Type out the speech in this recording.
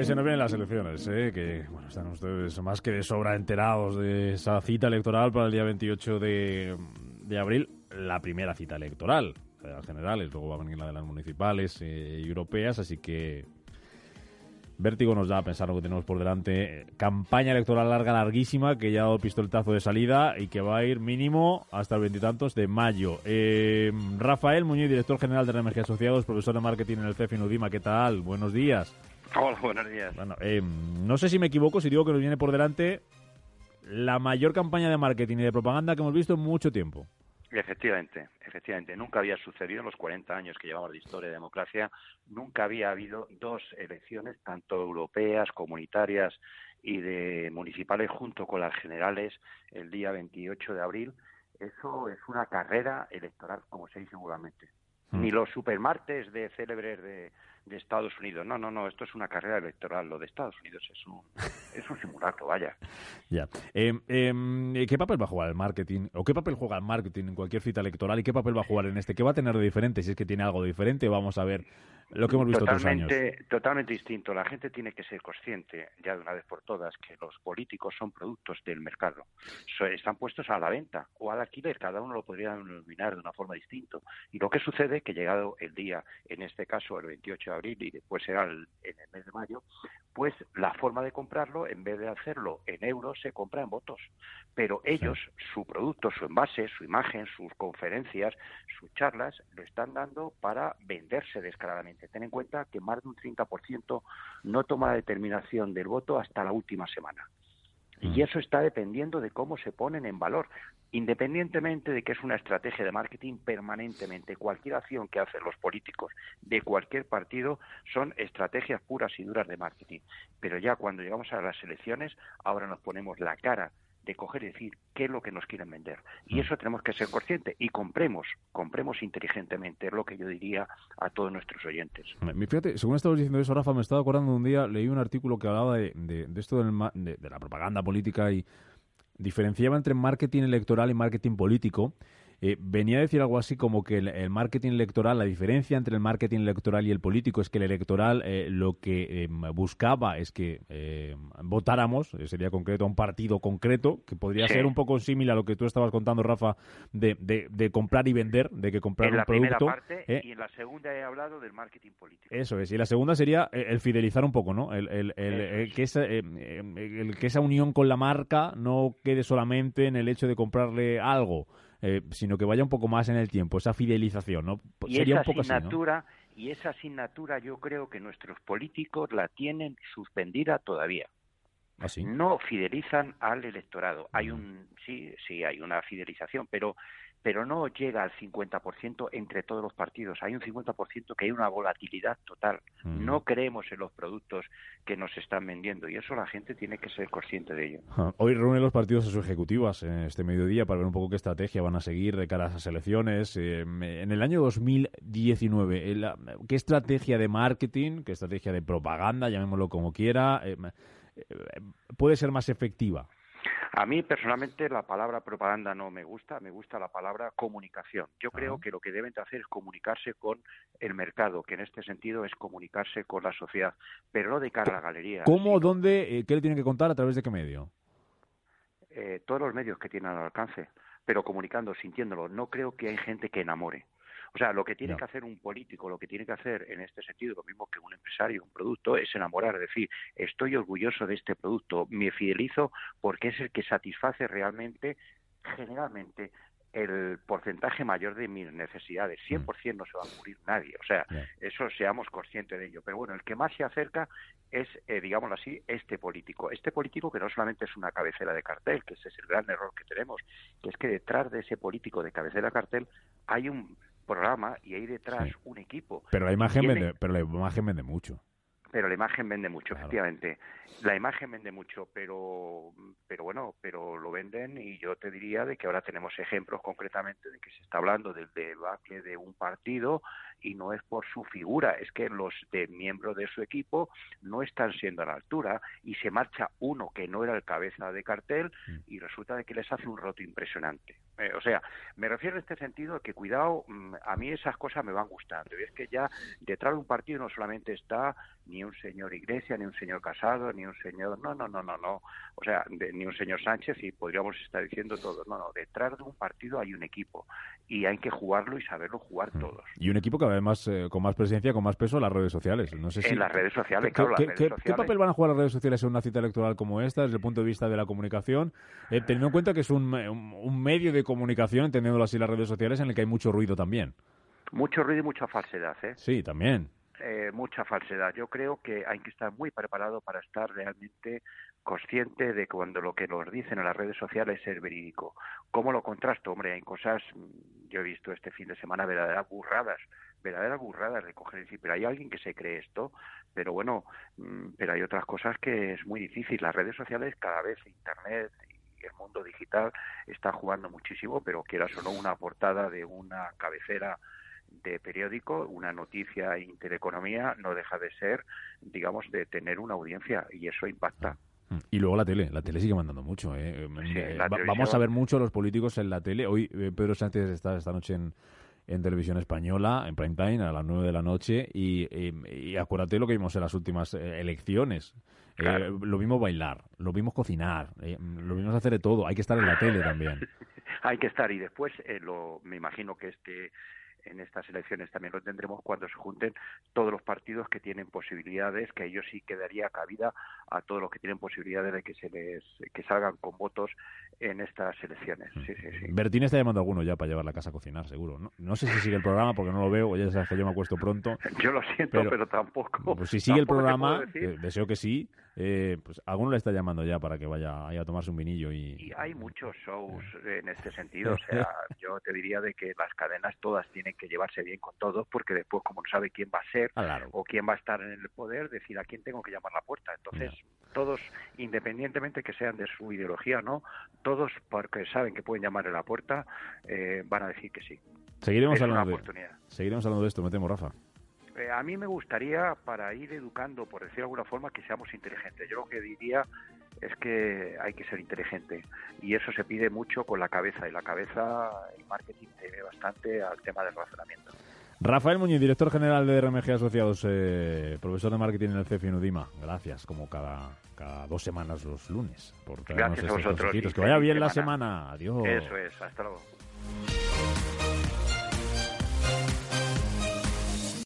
Que se nos vienen las elecciones, ¿eh? que bueno, están ustedes más que de sobra enterados de esa cita electoral para el día 28 de, de abril, la primera cita electoral, las generales, luego va a venir la de las municipales eh, europeas, así que vértigo nos da a pensar lo que tenemos por delante. Campaña electoral larga, larguísima, que ya ha dado pistoletazo de salida y que va a ir mínimo hasta el veintitantos de mayo. Eh, Rafael Muñoz, director general de RMG Asociados, profesor de marketing en el CEF Udima, ¿qué tal? Buenos días. Hola, buenos días. Bueno, eh, no sé si me equivoco si digo que nos viene por delante la mayor campaña de marketing y de propaganda que hemos visto en mucho tiempo. Efectivamente, efectivamente. Nunca había sucedido en los 40 años que llevamos de historia de democracia, nunca había habido dos elecciones, tanto europeas, comunitarias y de municipales, junto con las generales, el día 28 de abril. Eso es una carrera electoral, como se dice seguramente. Mm. Ni los supermartes de célebres de, de Estados Unidos. No, no, no, esto es una carrera electoral. Lo de Estados Unidos es un, es un simulacro, vaya. Ya. Eh, eh, ¿Qué papel va a jugar el marketing? ¿O qué papel juega el marketing en cualquier cita electoral? ¿Y qué papel va a jugar en este? ¿Qué va a tener de diferente? Si es que tiene algo de diferente, vamos a ver lo que hemos visto totalmente, otros años. Totalmente distinto. La gente tiene que ser consciente, ya de una vez por todas, que los políticos son productos del mercado. So, están puestos a la venta o al alquiler. Cada uno lo podría denominar de una forma distinta. Y lo que sucede es que llegado el día, en este caso el 28 de abril y después será el, en el mes de mayo, pues la forma de comprarlo, en vez de hacerlo en euros, se compra en votos. Pero ellos, sí. su producto, su envase, su imagen, sus conferencias, sus charlas, lo están dando para venderse descaradamente. Ten en cuenta que más de un 30% no toma la determinación del voto hasta la última semana. Y eso está dependiendo de cómo se ponen en valor, independientemente de que es una estrategia de marketing permanentemente. Cualquier acción que hacen los políticos de cualquier partido son estrategias puras y duras de marketing. Pero ya cuando llegamos a las elecciones, ahora nos ponemos la cara de coger y decir qué es lo que nos quieren vender. Y eso tenemos que ser conscientes y compremos, compremos inteligentemente, es lo que yo diría a todos nuestros oyentes. Fíjate, según estabas diciendo eso, Rafa, me estaba acordando un día, leí un artículo que hablaba de, de, de esto del, de, de la propaganda política y diferenciaba entre marketing electoral y marketing político. Eh, venía a decir algo así como que el, el, marketing electoral, la diferencia entre el marketing electoral y el político es que el electoral eh, lo que eh, buscaba es que votáramos, sería concreto, a un partido concreto, que podría sí. ser un poco similar a lo que tú estabas contando, Rafa, de, de, de comprar y vender, de que comprar en un producto. Parte, y en la segunda he hablado del marketing político. Eso es, y la segunda sería el fidelizar un poco, ¿no? El, el, el que, esa, que esa unión con la marca no quede solamente en el hecho de comprarle algo eh, sino que vaya un poco más en el tiempo, esa fidelización, ¿no? Y Sería esa un poco asignatura, así, ¿no? Y esa asignatura yo creo que nuestros políticos la tienen suspendida todavía. ¿Ah, sí? No fidelizan al electorado. Hay un sí, sí hay una fidelización, pero pero no llega al 50% entre todos los partidos. Hay un 50% que hay una volatilidad total. Mm. No creemos en los productos que nos están vendiendo y eso la gente tiene que ser consciente de ello. Hoy reúnen los partidos a sus ejecutivas en este mediodía para ver un poco qué estrategia van a seguir de cara a esas elecciones. Eh, en el año 2019, eh, ¿qué estrategia de marketing, qué estrategia de propaganda, llamémoslo como quiera, eh, puede ser más efectiva? A mí personalmente la palabra propaganda no me gusta, me gusta la palabra comunicación. Yo creo que lo que deben de hacer es comunicarse con el mercado, que en este sentido es comunicarse con la sociedad, pero no de cara a la galería. ¿Cómo, sino... dónde, eh, qué le tienen que contar, a través de qué medio? Eh, todos los medios que tienen al alcance, pero comunicando, sintiéndolo. No creo que hay gente que enamore. O sea, lo que tiene no. que hacer un político, lo que tiene que hacer en este sentido, lo mismo que un empresario, un producto, es enamorar, es decir, estoy orgulloso de este producto, me fidelizo porque es el que satisface realmente, generalmente, el porcentaje mayor de mis necesidades. 100% no se va a cubrir nadie. O sea, yeah. eso seamos conscientes de ello. Pero bueno, el que más se acerca es, eh, digámoslo así, este político. Este político que no solamente es una cabecera de cartel, que ese es el gran error que tenemos, que es que detrás de ese político de cabecera de cartel hay un programa y hay detrás sí. un equipo. Pero la imagen tiene... vende, pero la imagen vende mucho. Pero la imagen vende mucho, claro. efectivamente. la imagen vende mucho, pero, pero bueno, pero lo venden y yo te diría de que ahora tenemos ejemplos concretamente de que se está hablando del debacle de un partido y no es por su figura, es que los de miembros de su equipo no están siendo a la altura y se marcha uno que no era el cabeza de cartel mm. y resulta de que les hace un roto impresionante. Eh, o sea, me refiero en este sentido a que cuidado, mm, a mí esas cosas me van gustando y es que ya detrás de un partido no solamente está ni un señor Iglesia, ni un señor Casado, ni un señor, no, no, no, no, no, o sea, ni un señor Sánchez y podríamos estar diciendo todo, no, no, detrás de un partido hay un equipo y hay que jugarlo y saberlo jugar mm. todos. Y un equipo que además eh, con más presencia, con más peso en las redes sociales. No sé si... En las redes sociales, ¿Qué, claro. ¿qué, papel van a jugar las redes sociales en una cita electoral como esta desde el punto de vista de la comunicación? Eh, teniendo en cuenta que es un, un medio de comunicación, entendiéndolo así, las redes sociales, en el que hay mucho ruido también. Mucho ruido y mucha falsedad, ¿eh? Sí, también. Eh, mucha falsedad. Yo creo que hay que estar muy preparado para estar realmente consciente de cuando lo que nos dicen en las redes sociales es verídico. ¿Cómo lo contrasto? Hombre, hay cosas, yo he visto este fin de semana verdaderas burradas, verdaderas burradas de coger y decir, pero hay alguien que se cree esto, pero bueno, mm, pero hay otras cosas que es muy difícil. Las redes sociales cada vez, Internet el mundo digital está jugando muchísimo, pero quieras o no una portada de una cabecera de periódico, una noticia intereconomía no deja de ser, digamos, de tener una audiencia y eso impacta. Y luego la tele, la tele sigue mandando mucho. ¿eh? eh vamos a ver mucho los políticos en la tele. Hoy eh, Pedro Sánchez está esta noche en, en televisión española, en prime time, a las 9 de la noche, y, y, acuérdate lo que vimos en las últimas eh, elecciones. lo vimos bailar, lo vimos cocinar, lo vimos hacer de todo. Hay que estar en la tele también. Hay que estar, y después lo, me imagino que este en estas elecciones también lo tendremos cuando se junten todos los partidos que tienen posibilidades, que ellos sí quedaría cabida a todos los que tienen posibilidades de que se les que salgan con votos en estas elecciones. Sí, sí, sí. Bertín está llamando a alguno ya para llevar la casa a cocinar, seguro. No, no sé si sigue el programa porque no lo veo, ya sabes que yo me acuesto pronto. Yo lo siento, pero, tampoco. Pues si sigue el programa, eh, deseo que sí, eh, pues alguno le está llamando ya para que vaya a tomarse un vinillo y... y hay muchos shows en este sentido, o sea, yo te diría de que las cadenas todas tienen que llevarse bien con todos porque después como no sabe quién va a ser o quién va a estar en el poder, decir a quién tengo que llamar la puerta. Entonces, todos, independientemente que sean de su ideología no, todos porque saben que pueden llamar a la puerta, eh, van a decir que sí. Seguiremos hablando, de, seguiremos hablando de esto, me temo, Rafa. Eh, a mí me gustaría, para ir educando, por decir de alguna forma, que seamos inteligentes. Yo lo que diría es que hay que ser inteligente y eso se pide mucho con la cabeza y la cabeza, el marketing tiene bastante al tema del razonamiento. Rafael Muñiz, director general de RMG Asociados, eh, profesor de marketing en el CEFI en Udima. Gracias, como cada, cada dos semanas los lunes. Por Gracias a vosotros. Que vaya bien la semana. Adiós. Eso es, hasta luego.